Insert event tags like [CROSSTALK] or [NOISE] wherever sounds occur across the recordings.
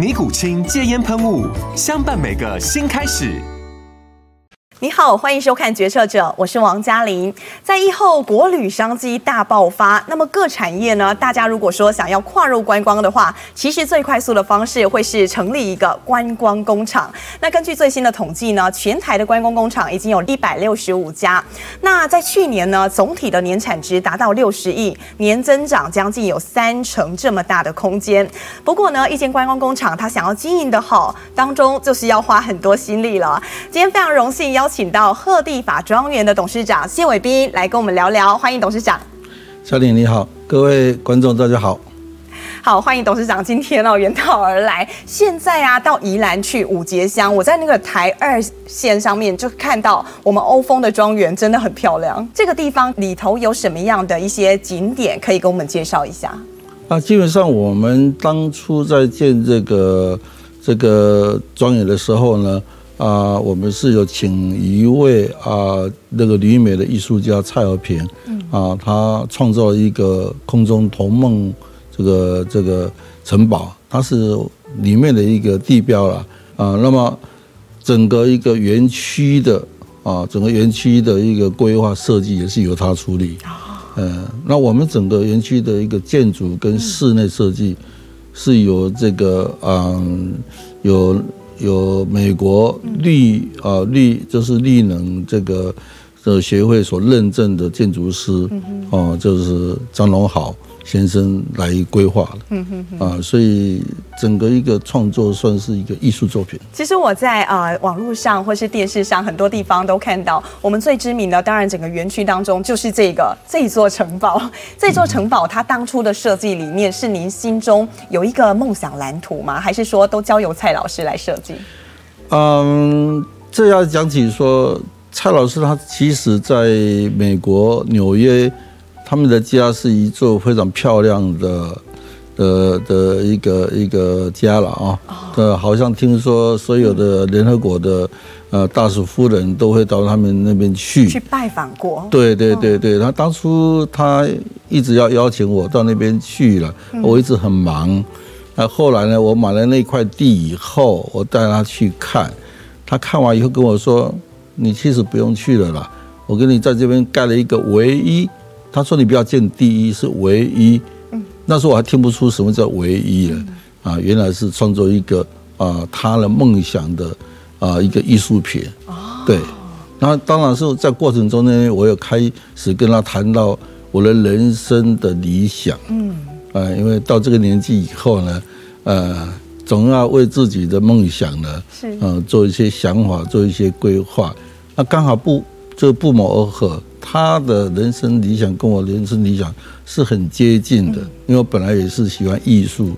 尼古清戒烟喷雾，相伴每个新开始。你好，欢迎收看《决策者》，我是王嘉玲。在疫后国旅商机大爆发，那么各产业呢？大家如果说想要跨入观光的话，其实最快速的方式会是成立一个观光工厂。那根据最新的统计呢，全台的观光工厂已经有一百六十五家。那在去年呢，总体的年产值达到六十亿，年增长将近有三成这么大的空间。不过呢，一间观光工厂它想要经营得好，当中就是要花很多心力了。今天非常荣幸邀。请到鹤地法庄园的董事长谢伟斌来跟我们聊聊，欢迎董事长。小玲你好，各位观众大家好。好，欢迎董事长今天哦远道而来。现在啊到宜兰去五节乡，我在那个台二线上面就看到我们欧风的庄园真的很漂亮。这个地方里头有什么样的一些景点可以跟我们介绍一下？啊，基本上我们当初在建这个这个庄园的时候呢。啊，我们是有请一位啊那个旅美的艺术家蔡和平，啊，他创造一个空中童梦这个这个城堡，它是里面的一个地标了啊。那么整个一个园区的啊，整个园区的一个规划设计也是由他处理。嗯，那我们整个园区的一个建筑跟室内设计是由这个嗯有。有美国绿啊绿就是绿能这个的协会所认证的建筑师，哦，就是张龙豪。先生来规划了，嗯哼哼，啊，所以整个一个创作算是一个艺术作品。其实我在呃网络上或是电视上很多地方都看到，我们最知名的，当然整个园区当中就是这个 [LAUGHS] 这座城堡。这座城堡它当初的设计理念是您心中有一个梦想蓝图吗？还是说都交由蔡老师来设计？嗯，这要讲起说，蔡老师他其实在美国纽约。他们的家是一座非常漂亮的，的的一个一个家了啊。呃，好像听说所有的联合国的呃大使夫人都会到他们那边去去拜访过。对对对对，他当初他一直要邀请我到那边去了，我一直很忙。那后来呢，我买了那块地以后，我带他去看，他看完以后跟我说：“你其实不用去了啦，我给你在这边盖了一个唯一。”他说：“你不要见第一，是唯一。”那时候我还听不出什么叫唯一了啊，原来是创作一个啊他的梦想的啊一个艺术品。对，然后当然是在过程中呢，我有开始跟他谈到我的人生的理想。嗯，啊，因为到这个年纪以后呢，呃，总要为自己的梦想呢，是嗯做一些想法，做一些规划。那刚好不就不谋而合。他的人生理想跟我人生理想是很接近的，因为我本来也是喜欢艺术，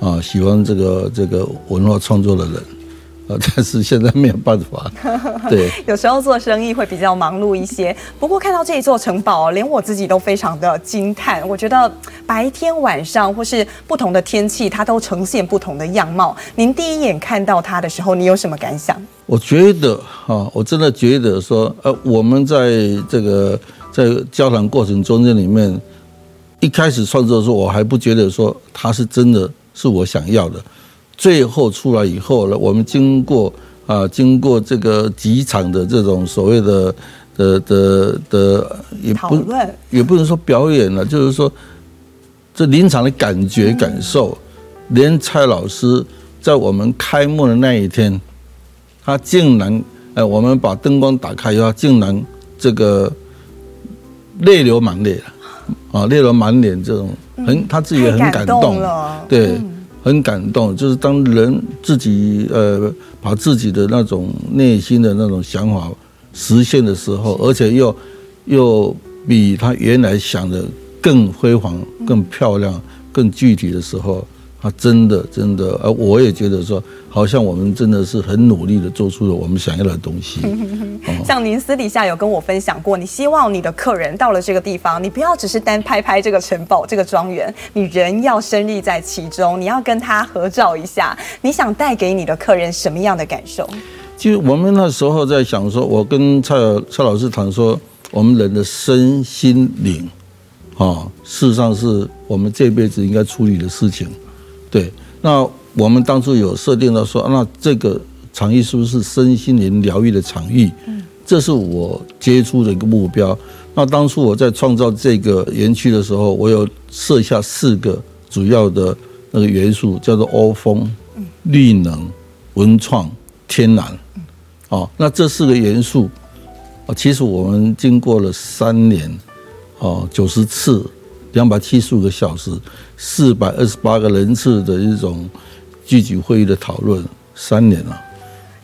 啊，喜欢这个这个文化创作的人，啊，但是现在没有办法。对，[LAUGHS] 有时候做生意会比较忙碌一些。不过看到这一座城堡，连我自己都非常的惊叹。我觉得白天晚上或是不同的天气，它都呈现不同的样貌。您第一眼看到它的时候，你有什么感想？我觉得哈，我真的觉得说，呃，我们在这个在交谈过程中间里面，一开始创作的时候，我还不觉得说它是真的是我想要的。最后出来以后呢，我们经过啊，经过这个几场的这种所谓的的的的，也不也不能说表演了，就是说这临场的感觉感受，连蔡老师在我们开幕的那一天。他竟然哎，我们把灯光打开以后，竟然这个泪流满脸啊，泪流满脸这种很，他自己也很感动，对，很感动。就是当人自己呃把自己的那种内心的那种想法实现的时候，而且又又比他原来想的更辉煌、更漂亮、更具体的时候。他真的真的，而我也觉得说，好像我们真的是很努力的做出了我们想要的东西。[LAUGHS] 像您私底下有跟我分享过，你希望你的客人到了这个地方，你不要只是单拍拍这个城堡、这个庄园，你人要身历在其中，你要跟他合照一下。你想带给你的客人什么样的感受？其实我们那时候在想说，我跟蔡蔡老师谈说，我们人的身心灵，啊，事实上是我们这辈子应该处理的事情。对，那我们当初有设定到说，那这个场域是不是身心灵疗愈的场域？嗯，这是我接触的一个目标。那当初我在创造这个园区的时候，我有设下四个主要的那个元素，叫做欧风、绿能、文创、天然。哦，那这四个元素，啊，其实我们经过了三年，哦，九十次。两百七十五个小时，四百二十八个人次的一种聚集会议的讨论，三年了，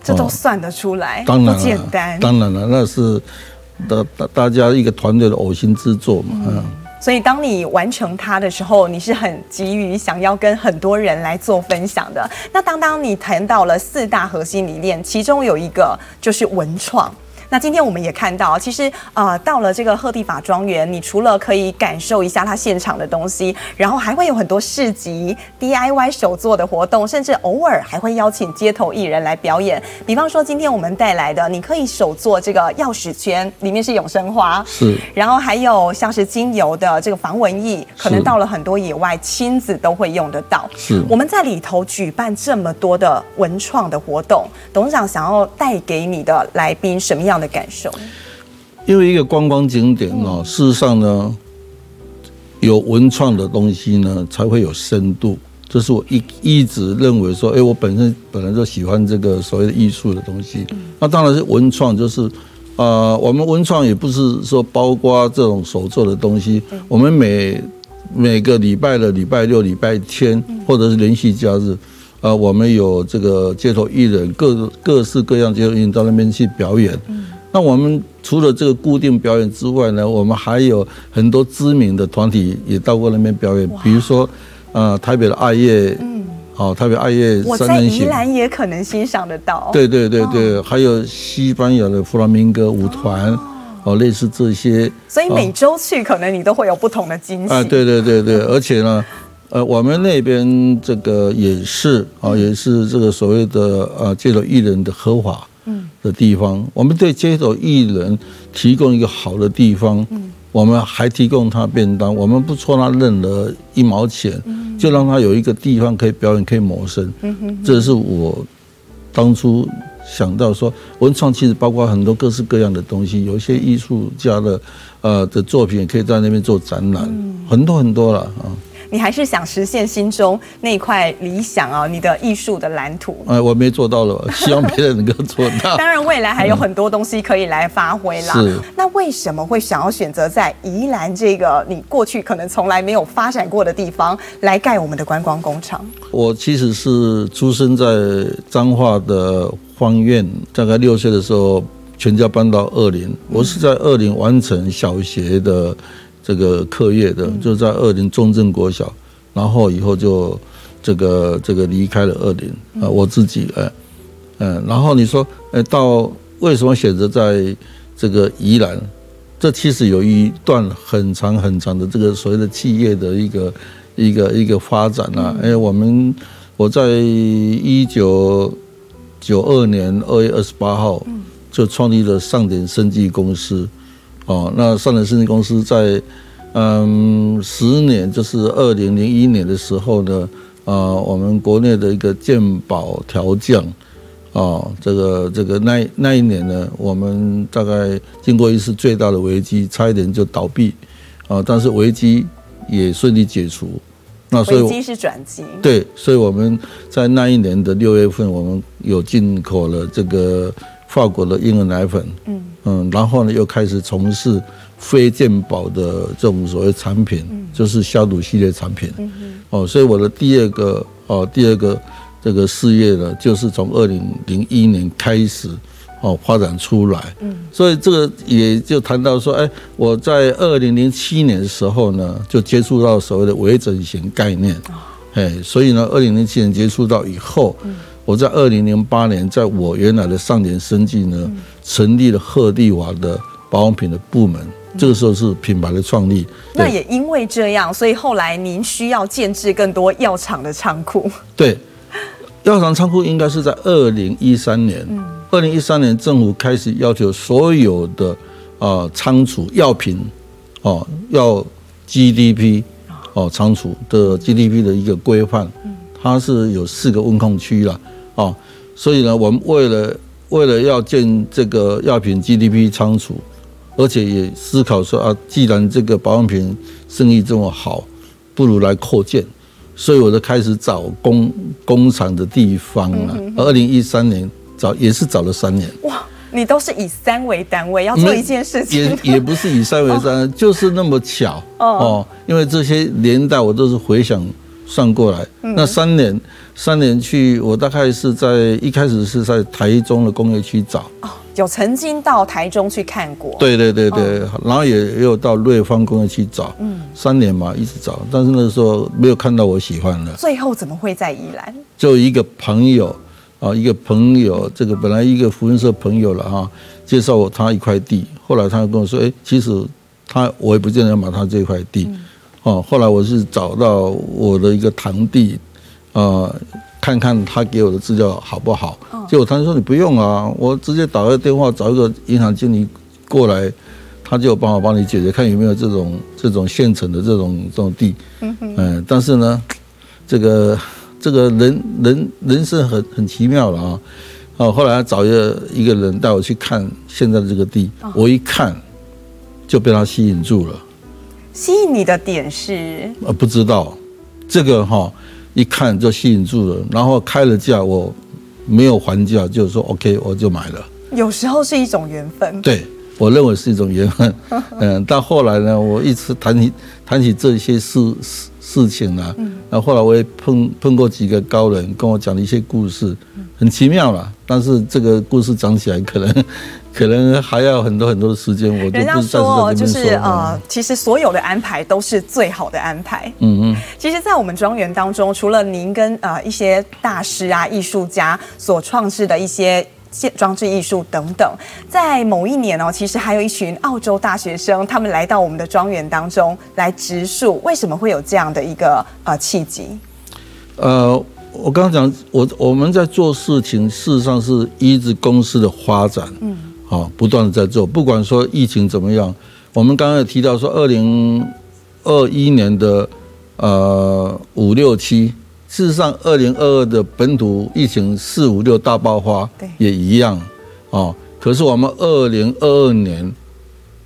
这都算得出来，当然不简单。当然了，那是大大大家一个团队的呕心之作嘛。嗯，所以当你完成它的时候，你是很急于想要跟很多人来做分享的。那当当你谈到了四大核心理念，其中有一个就是文创。那今天我们也看到，其实呃，到了这个赫蒂法庄园，你除了可以感受一下它现场的东西，然后还会有很多市集、DIY 手作的活动，甚至偶尔还会邀请街头艺人来表演。比方说，今天我们带来的，你可以手做这个钥匙圈，里面是永生花，是。然后还有像是精油的这个防蚊液，可能到了很多野外亲子都会用得到。是。我们在里头举办这么多的文创的活动，董事长想要带给你的来宾什么样的感受，因为一个观光景点哦，事实上呢，有文创的东西呢，才会有深度。这是我一一直认为说，哎，我本身本来就喜欢这个所谓的艺术的东西。那当然是文创，就是啊、呃，我们文创也不是说包括这种手做的东西。我们每每个礼拜的礼拜六、礼拜天，或者是连续假日。呃，我们有这个街头艺人，各各式各样街头艺人到那边去表演。嗯。那我们除了这个固定表演之外呢，我们还有很多知名的团体也到过那边表演。比如说，呃，台北的爱乐，嗯，哦，台北爱乐三人行，我在宜兰也可能欣赏得到。对对对对，还有西班牙的弗拉明戈舞团，哦，类似这些。所以每周去，可能你都会有不同的惊喜。啊，对对对对，[LAUGHS] 而且呢。呃，我们那边这个也是啊，也是这个所谓的呃街头艺人的合法的地方。我们对街头艺人提供一个好的地方，我们还提供他便当，我们不抽他任何一毛钱，就让他有一个地方可以表演，可以谋生。这是我当初想到说，文创其实包括很多各式各样的东西，有一些艺术家的呃的作品也可以在那边做展览，很多很多了啊。你还是想实现心中那一块理想啊，你的艺术的蓝图。哎，我没做到了，[LAUGHS] 希望别人能够做到。当然，未来还有很多东西可以来发挥啦。是。那为什么会想要选择在宜兰这个你过去可能从来没有发展过的地方来盖我们的观光工厂？我其实是出生在彰化的芳苑，大概六岁的时候，全家搬到二林。我是在二林完成小学的。这个课业的就在二林中正国小，然后以后就这个这个离开了二林啊，我自己哎嗯，然后你说哎，到为什么选择在这个宜兰？这其实有一段很长很长的这个所谓的企业的一个一个一个发展啊。哎，我们我在一九九二年二月二十八号就创立了上点生技公司。哦，那上点生技公司在，嗯，十年就是二零零一年的时候呢，啊，我们国内的一个鉴宝调降，啊，这个这个那那一年呢，我们大概经过一次最大的危机，差一点就倒闭，啊，但是危机也顺利解除。那所以危机是转机。对，所以我们在那一年的六月份，我们有进口了这个。法国的婴儿奶粉，嗯。嗯，然后呢又开始从事非健保的这种所谓产品，就是消毒系列产品，哦，所以我的第二个哦第二个这个事业呢，就是从二零零一年开始哦发展出来，嗯，所以这个也就谈到说，哎，我在二零零七年的时候呢，就接触到所谓的微整形概念，哎，所以呢，二零零七年接触到以后。我在二零零八年，在我原来的上年生计呢，成立了赫蒂瓦的保养品的部门。这个时候是品牌的创立。那也因为这样，所以后来您需要建制更多药厂的仓库。对，药厂仓库应该是在二零一三年。二零一三年政府开始要求所有的啊仓储药品哦要 GDP 哦仓储的 GDP 的一个规范，它是有四个温控区了。哦，所以呢，我们为了为了要建这个药品 GDP 仓储，而且也思考说啊，既然这个保养品生意这么好，不如来扩建，所以我就开始找工工厂的地方了。二零一三年找也是找了三年。哇，你都是以三为单位要做一件事情，也也不是以三为单，哦、[LAUGHS] 就是那么巧哦。因为这些年代我都是回想算过来，那三年。三年去，我大概是在一开始是在台中的工业区找。哦，有曾经到台中去看过，对对对对，然后也也有到瑞芳工业区找，嗯，三年嘛一直找，但是那个时候没有看到我喜欢的，最后怎么会在宜兰？就一个朋友啊，一个朋友，这个本来一个福音社朋友了哈，介绍我他一块地，后来他跟我说，哎，其实他我也不见得要买他这块地，哦，后来我是找到我的一个堂弟。呃，看看他给我的资料好不好？结果他说你不用啊，我直接打个电话找一个银行经理过来，他就有办法帮你解决，看有没有这种这种现成的这种这种地。嗯嗯。但是呢，这个这个人人人生很很奇妙了啊。哦，后来找一个一个人带我去看现在的这个地，我一看就被他吸引住了。吸引你的点是？呃，不知道这个哈。一看就吸引住了，然后开了价，我没有还价，就是说 OK，我就买了。有时候是一种缘分，对，我认为是一种缘分。[LAUGHS] 嗯，到后来呢，我一直谈起谈起这些事事事情呢，那后后来我也碰碰过几个高人，跟我讲了一些故事，很奇妙了。但是这个故事讲起来可能。可能还要很多很多的时间，我就不是在这边说。就是呃，其实所有的安排都是最好的安排。嗯嗯。其实，在我们庄园当中，除了您跟呃一些大师啊、艺术家所创制的一些建装置艺术等等，在某一年哦，其实还有一群澳洲大学生，他们来到我们的庄园当中来植树。为什么会有这样的一个呃契机？呃，我刚刚讲，我我们在做事情，事实上是依着公司的发展。嗯。啊，不断的在做，不管说疫情怎么样，我们刚刚也提到说，二零二一年的呃五六七，事实上二零二二的本土疫情四五六大爆发，也一样啊。可是我们二零二二年，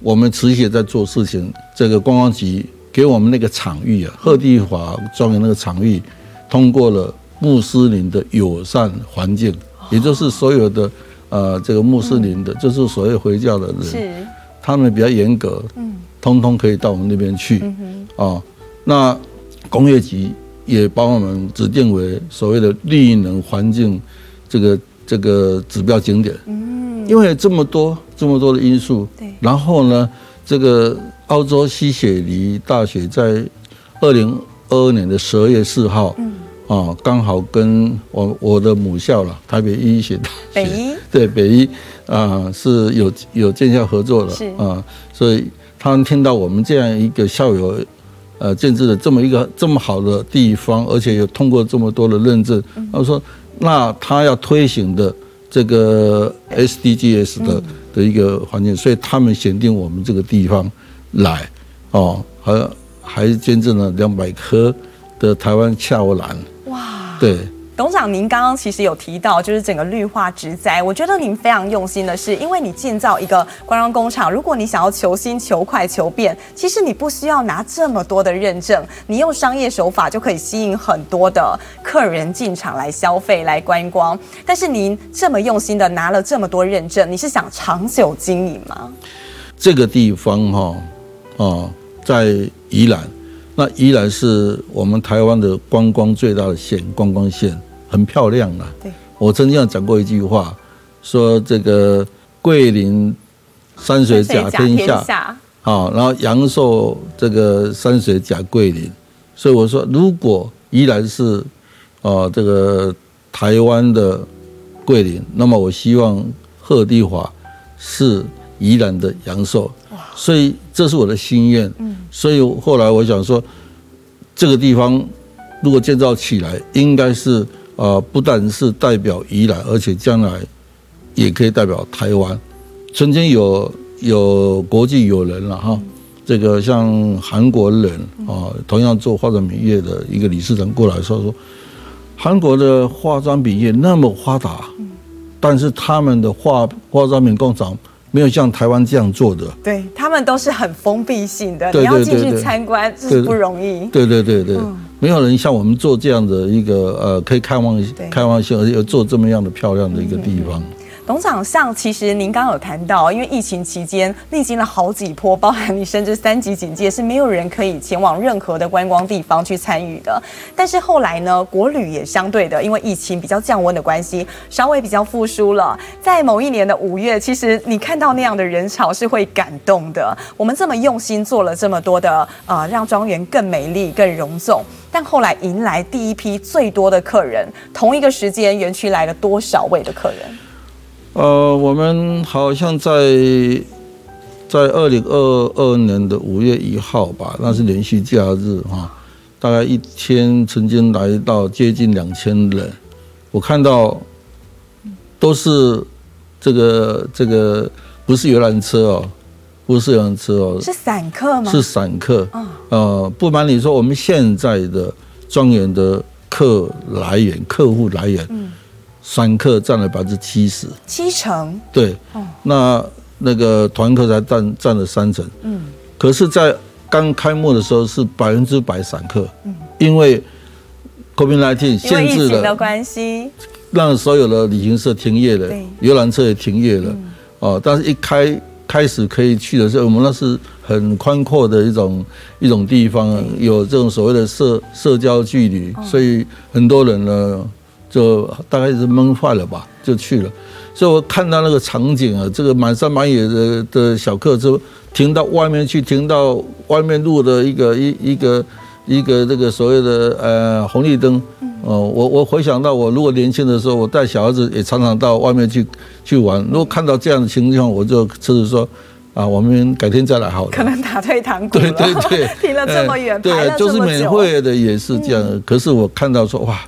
我们持续在做事情，这个观光局给我们那个场域啊，赫地华庄园那个场域，通过了穆斯林的友善环境，也就是所有的。呃，这个穆斯林的，就是所谓回教的人，是。他们比较严格，嗯，通通可以到我们那边去，啊，那工业局也帮我们指定为所谓的绿能环境这个这个指标景点，嗯，因为这么多这么多的因素，对，然后呢，这个澳洲西雪梨大学在二零二二年的十二月四号，嗯。啊，刚好跟我我的母校了，台北医学大学，[LAUGHS] 北医对北医啊是有有建校合作的啊，所以他们听到我们这样一个校友呃建制的这么一个这么好的地方，而且有通过这么多的认证，他说那他要推行的这个 SDGs 的的一个环境，所以他们选定我们这个地方来哦，还还捐赠了两百棵的台湾俏兰。对，董事长，您刚刚其实有提到，就是整个绿化植栽，我觉得您非常用心的是，因为你建造一个观光工厂，如果你想要求新、求快、求变，其实你不需要拿这么多的认证，你用商业手法就可以吸引很多的客人进场来消费、来观光。但是您这么用心的拿了这么多认证，你是想长久经营吗？这个地方哈，哦，在宜兰。那宜然是我们台湾的观光最大的县，观光县很漂亮啊。对，我曾经讲过一句话，说这个桂林山水甲天下，好，然后阳寿这个山水甲桂林，所以我说，如果宜然是啊这个台湾的桂林，那么我希望贺地华是宜兰的阳寿。所以这是我的心愿，嗯所以后来我想说，这个地方如果建造起来，应该是啊，不但是代表宜兰，而且将来也可以代表台湾。曾经有有国际友人了哈，这个像韩国人啊，同样做化妆品业的一个理事长过来说说，韩国的化妆品业那么发达，但是他们的化化妆品工厂。没有像台湾这样做的，对，他们都是很封闭性的，你要进去参观这是不容易。对对对对，没有人像我们做这样的一个呃，可以开放开放性，而且做这么样的漂亮的一个地方。董事长，像其实您刚有谈到，因为疫情期间历经了好几波，包含你甚至三级警戒，是没有人可以前往任何的观光地方去参与的。但是后来呢，国旅也相对的，因为疫情比较降温的关系，稍微比较复苏了。在某一年的五月，其实你看到那样的人潮是会感动的。我们这么用心做了这么多的呃，让庄园更美丽、更隆重，但后来迎来第一批最多的客人，同一个时间园区来了多少位的客人？呃，我们好像在在二零二二年的五月一号吧，那是连续假日哈，大概一天曾经来到接近两千人。我看到都是这个这个不是游览车哦，不是游览车哦，是散客吗？是散客。呃，不瞒你说，我们现在的庄园的客来源、客户来源。散客占了百分之七十，七成。对，那那个团客才占占了三成。嗯，可是，在刚开幕的时候是百分之百散客，嗯，因为 COVID-19 限制了的关系，让所有的旅行社停业了，游览车也停业了。哦，但是一开开始可以去的时候，我们那是很宽阔的一种一种地方，有这种所谓的社社交距离，所以很多人呢。就大概是闷坏了吧，就去了。所以我看到那个场景啊，这个满山满野的的小客车停到外面去，停到外面路的一个一一个一个这个所谓的呃红绿灯。哦，我我回想到我如果年轻的时候，我带小孩子也常常到外面去去玩。如果看到这样的情况，我就就是说啊，我们改天再来好了。可能打退堂鼓了。对对对，[LAUGHS] 停了这么远，对，就是免费的也是这样。可是我看到说哇。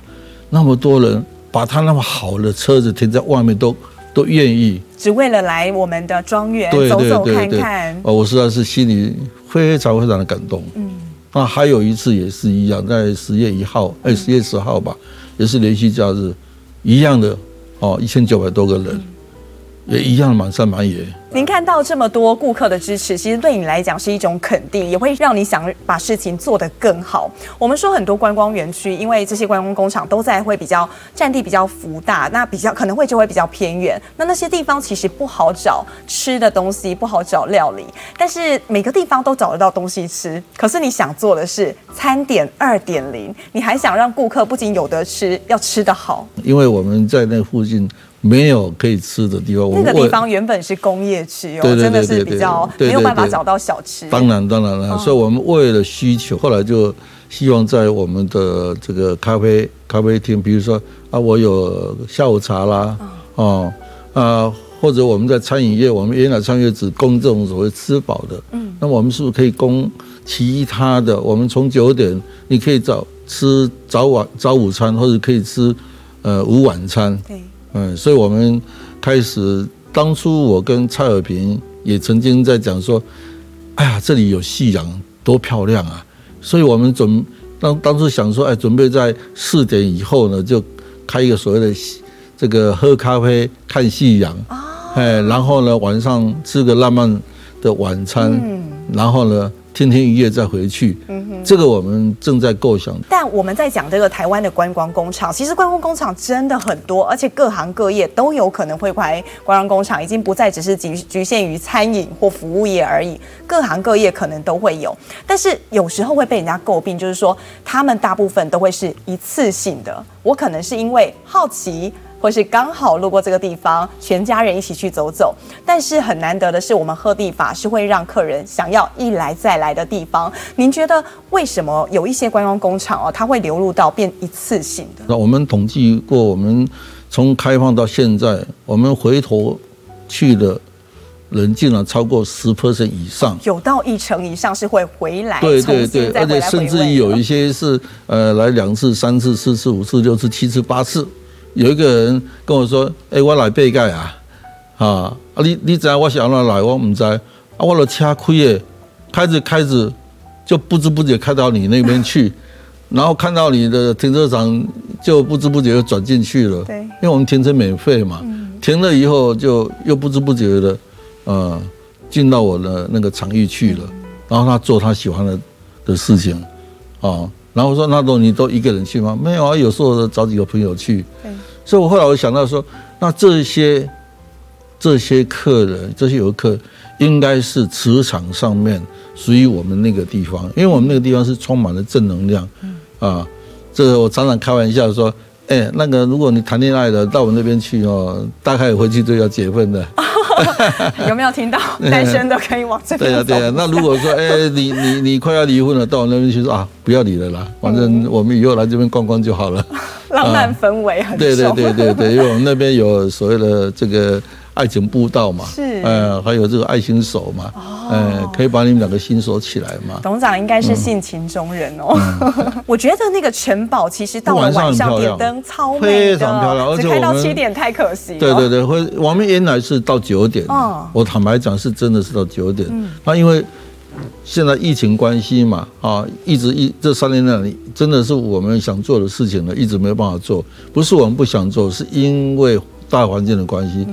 那么多人把他那么好的车子停在外面都，都都愿意，只为了来我们的庄园走走看看。哦，我实在是心里非常非常的感动。嗯，那还有一次也是一样，在十月一号，哎，十月十号吧，也是连续假日，一样的哦，一千九百多个人，也一样满山满野。您看到这么多顾客的支持，其实对你来讲是一种肯定，也会让你想把事情做得更好。我们说很多观光园区，因为这些观光工厂都在会比较占地比较幅大，那比较可能会就会比较偏远，那那些地方其实不好找吃的东西，不好找料理。但是每个地方都找得到东西吃。可是你想做的是餐点二点零，你还想让顾客不仅有得吃，要吃得好。因为我们在那附近。没有可以吃的地方。那个地方原本是工业区哦，真的是比较没有办法找到小吃。当然，当然了，所以我们为了需求，后来就希望在我们的这个咖啡咖啡厅，比如说啊，我有下午茶啦，哦啊，或者我们在餐饮业，我们原来餐饮业只供这种所谓吃饱的，嗯，那么我们是不是可以供其他的？我们从九点你可以早吃早晚早午餐，或者可以吃呃午晚餐，对。嗯，所以我们开始当初我跟蔡尔平也曾经在讲说，哎呀，这里有夕阳，多漂亮啊！所以我们准当当初想说，哎，准备在四点以后呢，就开一个所谓的这个喝咖啡看夕阳，哎，然后呢晚上吃个浪漫的晚餐，然后呢。听天一夜再回去，嗯哼，这个我们正在构想。但我们在讲这个台湾的观光工厂，其实观光工厂真的很多，而且各行各业都有可能会开观光工厂，已经不再只是局局限于餐饮或服务业而已，各行各业可能都会有。但是有时候会被人家诟病，就是说他们大部分都会是一次性的。我可能是因为好奇。或是刚好路过这个地方，全家人一起去走走。但是很难得的是，我们鹤地法是会让客人想要一来再来的地方。您觉得为什么有一些观光工厂哦，它会流入到变一次性的？那我们统计过，我们从开放到现在，我们回头去的人竟然超过十 percent 以上，有到一成以上是会回来。对对对，而且甚至于有一些是呃来两次、三次、四次、五次、六次、七次、八次。有一个人跟我说：“哎、欸，我来背盖啊，啊，你你知道我想要来，我唔知。道，啊，我的车开耶，开着开着，就不知不觉开到你那边去，[LAUGHS] 然后看到你的停车场，就不知不觉就转进去了。对，因为我们停车免费嘛，停了以后就又不知不觉的，呃，进到我的那个场域去了，然后他做他喜欢的的事情，啊。”然后我说：“那都你都一个人去吗？没有啊，有时候找几个朋友去。对，所以我后来我想到说，那这些这些客人，这些游客，应该是磁场上面属于我们那个地方，因为我们那个地方是充满了正能量。嗯啊，这个我常常开玩笑说，哎，那个如果你谈恋爱的到我们那边去哦，大概回去都要结婚的。” [LAUGHS] 有没有听到？单身的可以往这边走。对呀对呀，那如果说哎，你你你快要离婚了，到我那边去说啊，不要离了啦，[LAUGHS] 反正我们以后来这边逛逛就好了。[LAUGHS] 浪漫氛围很重。对对对对对，因为我们那边有所谓的这个。爱情步道嘛，是，呃，还有这个爱心手嘛，哦、呃，可以把你们两个心锁起来嘛。董事长应该是性情中人哦。嗯、[LAUGHS] 我觉得那个城堡其实到了晚上点灯超美，非常漂亮，而且只开到七点太可惜。对对对，会我们原来是到九点，哦、我坦白讲是真的是到九点。嗯、那因为现在疫情关系嘛，啊，一直一这三年来真的是我们想做的事情呢，一直没有办法做。不是我们不想做，是因为大环境的关系。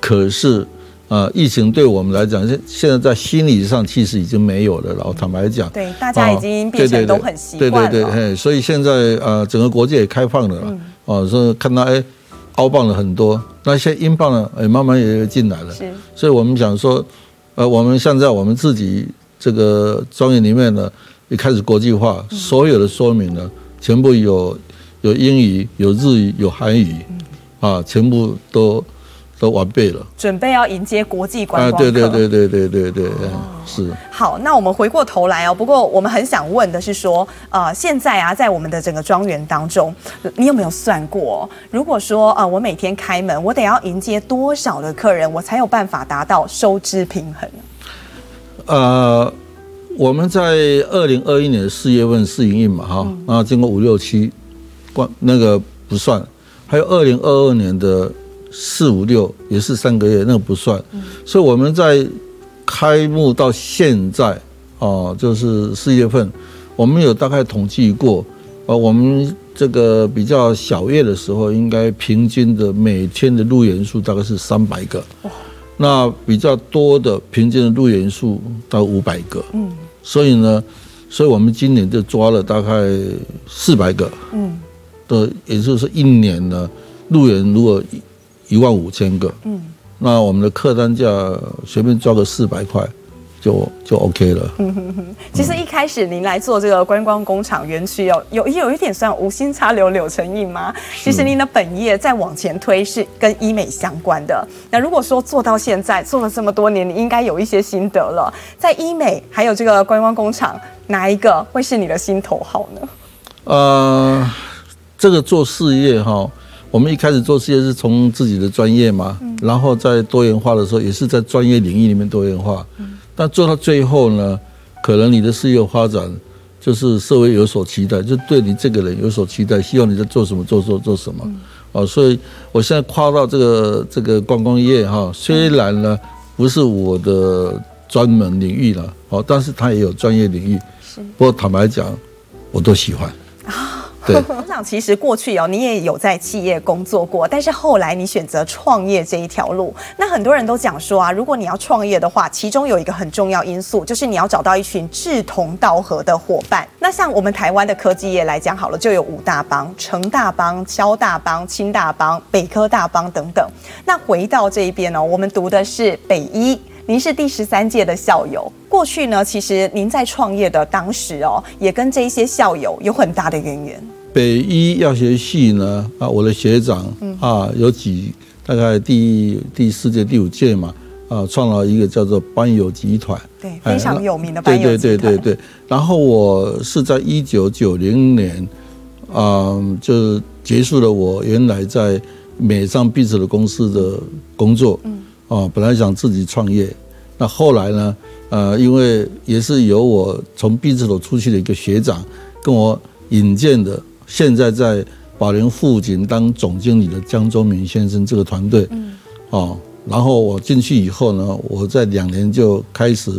嗯可是，呃，疫情对我们来讲，现现在在心理上其实已经没有了。然后坦白讲，对大家已经变成都很习惯了。对对对，嘿，所以现在呃，整个国际也开放了，哦，所以看到哎，澳镑了很多，那些英镑呢，哎，慢慢也进来了。是，所以我们想说，呃，我们现在我们自己这个庄园里面呢，也开始国际化，所有的说明呢，全部有有英语、有日语、有韩语，啊，全部都。都完备了，准备要迎接国际观光客。对对对对对对对，是。好，那我们回过头来哦。不过我们很想问的是说，呃，现在啊，在我们的整个庄园当中，你有没有算过，如果说呃，我每天开门，我得要迎接多少的客人，我才有办法达到收支平衡？呃，我们在二零二一年四月份试营运嘛，哈，然后经过五六七关那个不算，还有二零二二年的。四五六也是三个月，那个不算。所以我们在开幕到现在哦，就是四月份，我们有大概统计过，呃，我们这个比较小月的时候，应该平均的每天的入园数大概是三百个。那比较多的平均的入园数到五百个。嗯。所以呢，所以我们今年就抓了大概四百个。嗯。的，也就是一年呢，入园如果。一万五千个，嗯，那我们的客单价随便抓个四百块，就就 OK 了。嗯哼哼。其实一开始您来做这个观光工厂园区哦，有有一点算无心插柳柳成荫吗？其实您的本业再往前推是跟医美相关的。那如果说做到现在做了这么多年，你应该有一些心得了。在医美还有这个观光工厂，哪一个会是你的心头好呢？呃，这个做事业哈。我们一开始做事业是从自己的专业嘛，然后在多元化的时候也是在专业领域里面多元化，但做到最后呢，可能你的事业发展就是社会有所期待，就对你这个人有所期待，希望你在做什么做做做什么，啊，所以我现在跨到这个这个观光业哈，虽然呢不是我的专门领域了，哦，但是它也有专业领域，不过坦白讲，我都喜欢。[LAUGHS] 对，董事长，其实过去哦，你也有在企业工作过，但是后来你选择创业这一条路。那很多人都讲说啊，如果你要创业的话，其中有一个很重要因素，就是你要找到一群志同道合的伙伴。那像我们台湾的科技业来讲好了，就有五大帮：成大帮、交大帮、清大帮、北科大帮等等。那回到这一边呢，我们读的是北医。您是第十三届的校友，过去呢，其实您在创业的当时哦，也跟这一些校友有很大的渊源。北医药学系呢，啊，我的学长啊，有几大概第第四届、第五届嘛，啊，创了一个叫做班友集团，对，非常有名的班友集团。对对对对对。然后我是在一九九零年，啊，就结束了我原来在美商必的公司的工作。嗯。哦，本来想自己创业，那后来呢？呃，因为也是由我从毕制所出去的一个学长跟我引荐的，现在在宝林富锦当总经理的江忠明先生这个团队，嗯，哦，然后我进去以后呢，我在两年就开始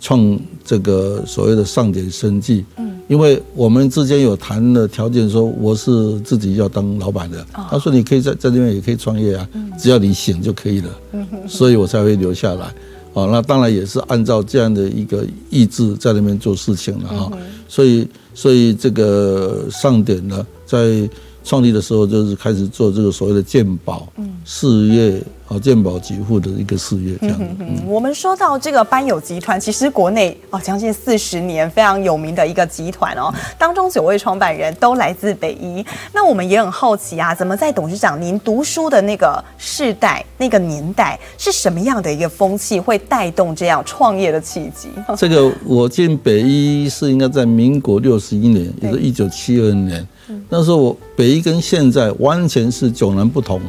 创这个所谓的上点生计，嗯，因为我们之间有谈的条件，说我是自己要当老板的，他说你可以在在这边也可以创业啊，只要你醒就可以了。[LAUGHS] 所以我才会留下来，哦，那当然也是按照这样的一个意志在那边做事情了哈。所以，所以这个上点呢，在。创立的时候就是开始做这个所谓的健保事业啊，鉴宝给付的一个事业这样。嗯，我们说到这个班友集团，其实国内哦将近四十年非常有名的一个集团哦，当中九位创办人都来自北医。那我们也很好奇啊，怎么在董事长您读书的那个世代、那个年代，是什么样的一个风气会带动这样创业的契机？这个我进北医是应该在民国六十一年，也是一九七二年。那时候我北医跟现在完全是迥然不同，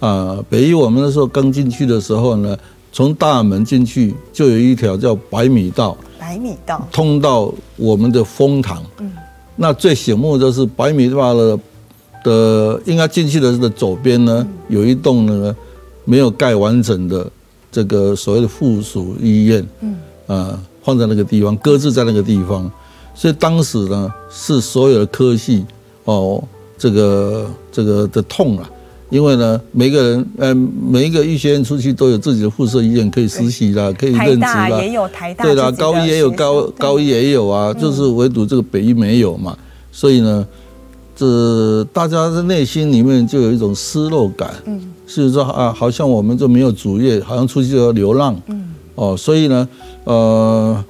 啊，北医我们那时候刚进去的时候呢，从大门进去就有一条叫百米道，百米道。通到我们的风堂，嗯，那最醒目的是百米道的的应该进去的的左边呢，有一栋呢没有盖完整的这个所谓的附属医院，嗯，啊，放在那个地方，搁置在那个地方，所以当时呢是所有的科系。哦，这个这个的痛啊，因为呢，每个人，呃，每一个医学院出去都有自己的附设医院可以实习啦，可以任职啦。也有台大，对啦，高一也有高高一也有啊，就是唯独这个北医没有嘛，所以呢，这大家的内心里面就有一种失落感，嗯，是说啊，好像我们就没有主业，好像出去就要流浪，嗯，哦，所以呢，呃，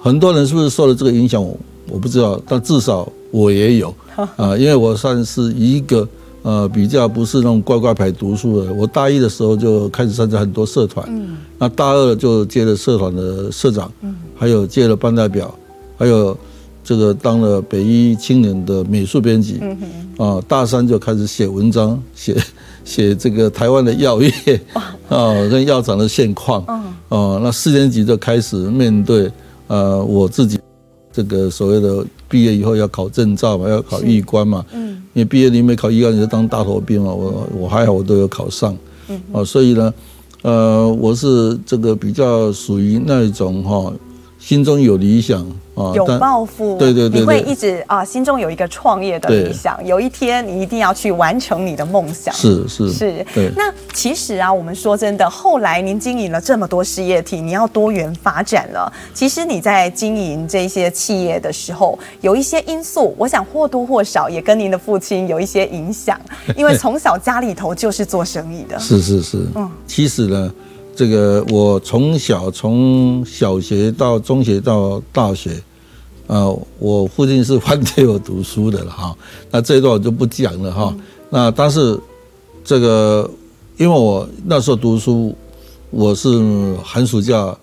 很多人是不是受了这个影响？我我不知道，但至少我也有。啊，因为我算是一个呃比较不是那种乖乖牌读书的，我大一的时候就开始参加很多社团，嗯，那大二就接了社团的社长，嗯，还有接了班代表，还有这个当了北医青年的美术编辑，嗯，啊，大三就开始写文章，写写这个台湾的药业，啊，跟药厂的现况，嗯，啊，那四年级就开始面对呃我自己。这个所谓的毕业以后要考证照嘛，要考医官嘛，嗯，因为毕业你没考医官你就当大头兵嘛，我我还好我都有考上，嗯，啊，所以呢，呃，我是这个比较属于那一种哈。心中有理想啊，有抱负，对对对，你会一直啊，心中有一个创业的理想，有一天你一定要去完成你的梦想。是是是，对。那其实啊，我们说真的，后来您经营了这么多事业体，你要多元发展了。其实你在经营这些企业的时候，有一些因素，我想或多或少也跟您的父亲有一些影响，因为从小家里头就是做生意的。[LAUGHS] 是是是，嗯，其实呢。这个我从小从小学到中学到大学，呃，我父亲是反对我读书的了 [LAUGHS] 哈。那这一段我就不讲了哈。那但是这个，因为我那时候读书，我是寒暑假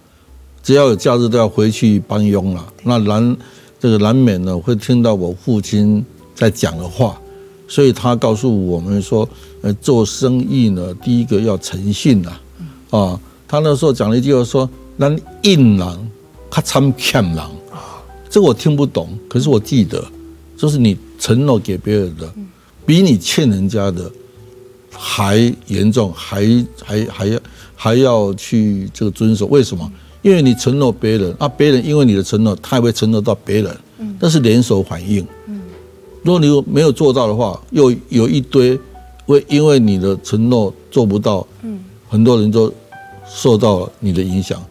只要有假日都要回去帮佣了。那难这个难免呢会听到我父亲在讲的话，所以他告诉我们说，呃，做生意呢，第一个要诚信呐，啊。他那时候讲了一句话说：“咱硬人，他参欠人。”这个我听不懂，可是我记得，就是你承诺给别人的，比你欠人家的还严重，还还还要还要去这个遵守。为什么？因为你承诺别人，啊，别人因为你的承诺，他也会承诺到别人，那是连锁反应。如果你没有做到的话，又有一堆会因为你的承诺做不到，嗯，很多人都受到了你的影响。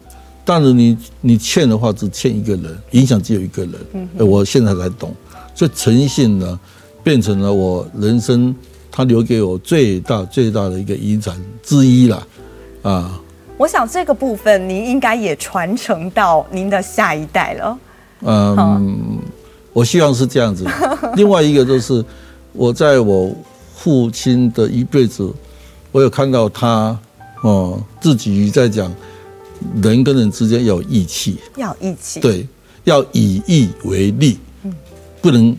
但是你你欠的话，只欠一个人，影响只有一个人。嗯，我现在才懂，所以诚信呢，变成了我人生他留给我最大最大的一个遗产之一了，啊。我想这个部分您应该也传承到您的下一代了。嗯，我希望是这样子。[LAUGHS] 另外一个就是我在我父亲的一辈子，我有看到他哦自己在讲，人跟人之间要有义气，要义气，对，要以义为利，嗯，不能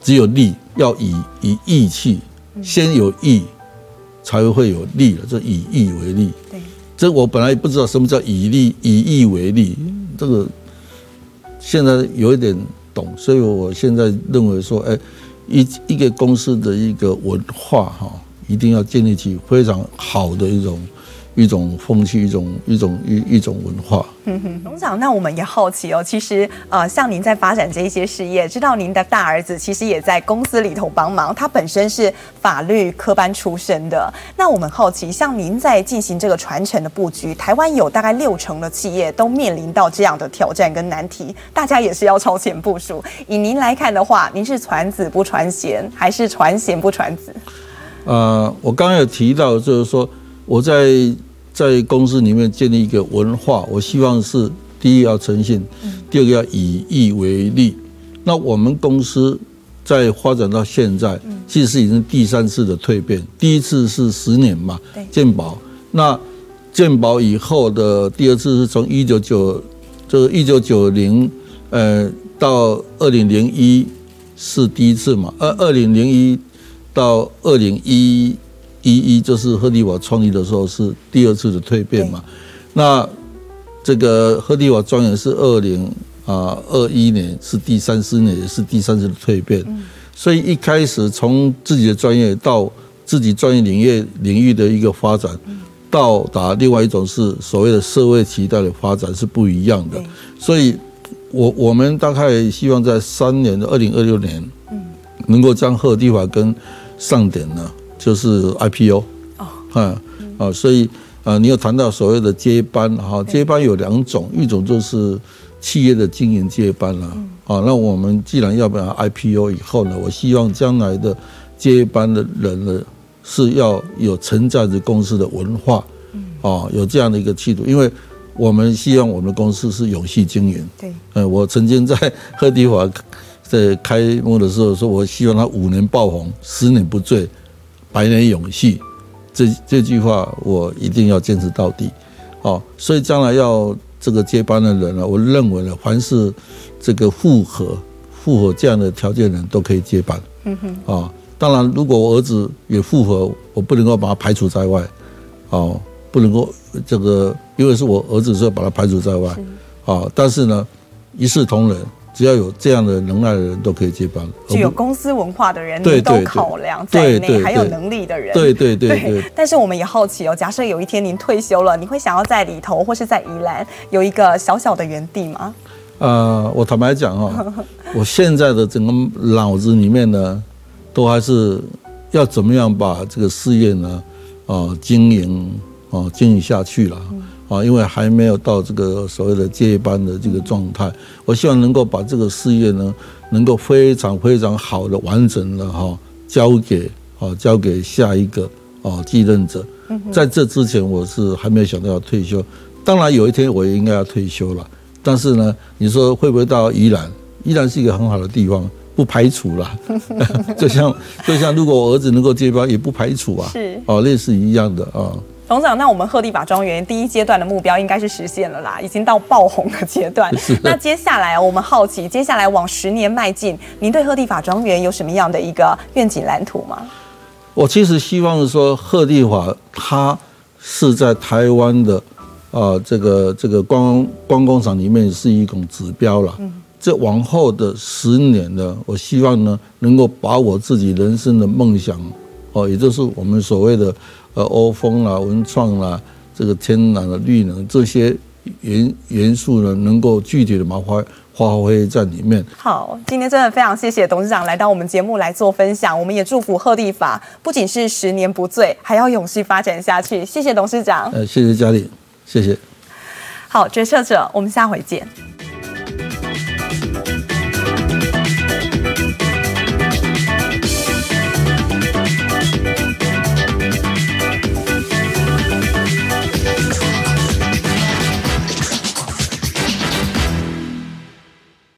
只有利，要以以义气，先有义才会有利了，这以义为利，对。这我本来也不知道什么叫以利以义为利，这个现在有一点懂，所以我现在认为说，哎，一一个公司的一个文化哈，一定要建立起非常好的一种。一种风气，一种一种一一种文化。嗯哼，董事长，那我们也好奇哦。其实，呃，像您在发展这一些事业，知道您的大儿子其实也在公司里头帮忙，他本身是法律科班出身的。那我们好奇，像您在进行这个传承的布局，台湾有大概六成的企业都面临到这样的挑战跟难题，大家也是要超前部署。以您来看的话，您是传子不传贤，还是传贤不传子？呃，我刚刚有提到，就是说我在。在公司里面建立一个文化，我希望是第一要诚信，第二个要以义为利。那我们公司在发展到现在，其实已经第三次的蜕变。第一次是十年嘛，健保。那健保以后的第二次是从一九九，就是一九九零，呃，到二零零一是第一次嘛，二二零零一到二零一。一一就是赫利瓦创立的时候是第二次的蜕变嘛，那这个赫利瓦庄园是二零啊二一年是第三十年也是第三次的蜕变，所以一开始从自己的专业到自己专业领域领域的一个发展，到达另外一种是所谓的社会期待的发展是不一样的，所以我我们大概希望在三年的二零二六年，能够将赫迪瓦跟上点呢。就是 IPO 哦，啊啊，所以啊，你有谈到所谓的接班哈，接班有两种，一种就是企业的经营接班了啊。那我们既然要不要 IPO 以后呢，我希望将来的接班的人呢是要有承载着公司的文化，啊，有这样的一个气度，因为我们希望我们的公司是永续经营。对，嗯，我曾经在 [LAUGHS] 赫迪华在开幕的时候说，我希望他五年爆红，十年不坠。百年永续，这这句话我一定要坚持到底，哦，所以将来要这个接班的人呢，我认为呢，凡是这个符合符合这样的条件的人都可以接班，嗯哼，啊，当然如果我儿子也符合，我不能够把他排除在外，哦，不能够这个，因为是我儿子，所以把他排除在外，啊，但是呢，一视同仁。只要有这样的能耐的人都可以接班，具有公司文化的人，你都考量在内，还有能力的人，对对对对，对。但是我们也好奇哦，假设有一天您退休了，你会想要在里头或是在宜兰有一个小小的园地吗？呃，我坦白讲哦，[LAUGHS] 我现在的整个脑子里面呢，都还是要怎么样把这个事业呢，啊，经营啊，经营下去了。啊，因为还没有到这个所谓的接班的这个状态，我希望能够把这个事业呢，能够非常非常好的完整的哈交给啊交给下一个啊继任者。在这之前，我是还没有想到要退休。当然有一天我也应该要退休了，但是呢，你说会不会到宜兰？宜兰是一个很好的地方，不排除了。[LAUGHS] 就像就像如果我儿子能够接班，也不排除啊。是哦，类似一样的啊。董事长，那我们赫蒂法庄园第一阶段的目标应该是实现了啦，已经到爆红的阶段。那接下来我们好奇，接下来往十年迈进，您对赫蒂法庄园有什么样的一个愿景蓝图吗？我其实希望说，赫蒂法它是在台湾的啊这个这个观光工厂里面是一种指标了。嗯。这往后的十年呢，我希望呢能够把我自己人生的梦想哦，也就是我们所谓的。呃，欧风啦、文创啦，这个天然的绿能这些元元素呢，能够具体的发挥发挥在里面。好，今天真的非常谢谢董事长来到我们节目来做分享。我们也祝福鹤立法不仅是十年不醉，还要永续发展下去。谢谢董事长。呃，谢谢嘉玲，谢谢。好，决策者，我们下回见。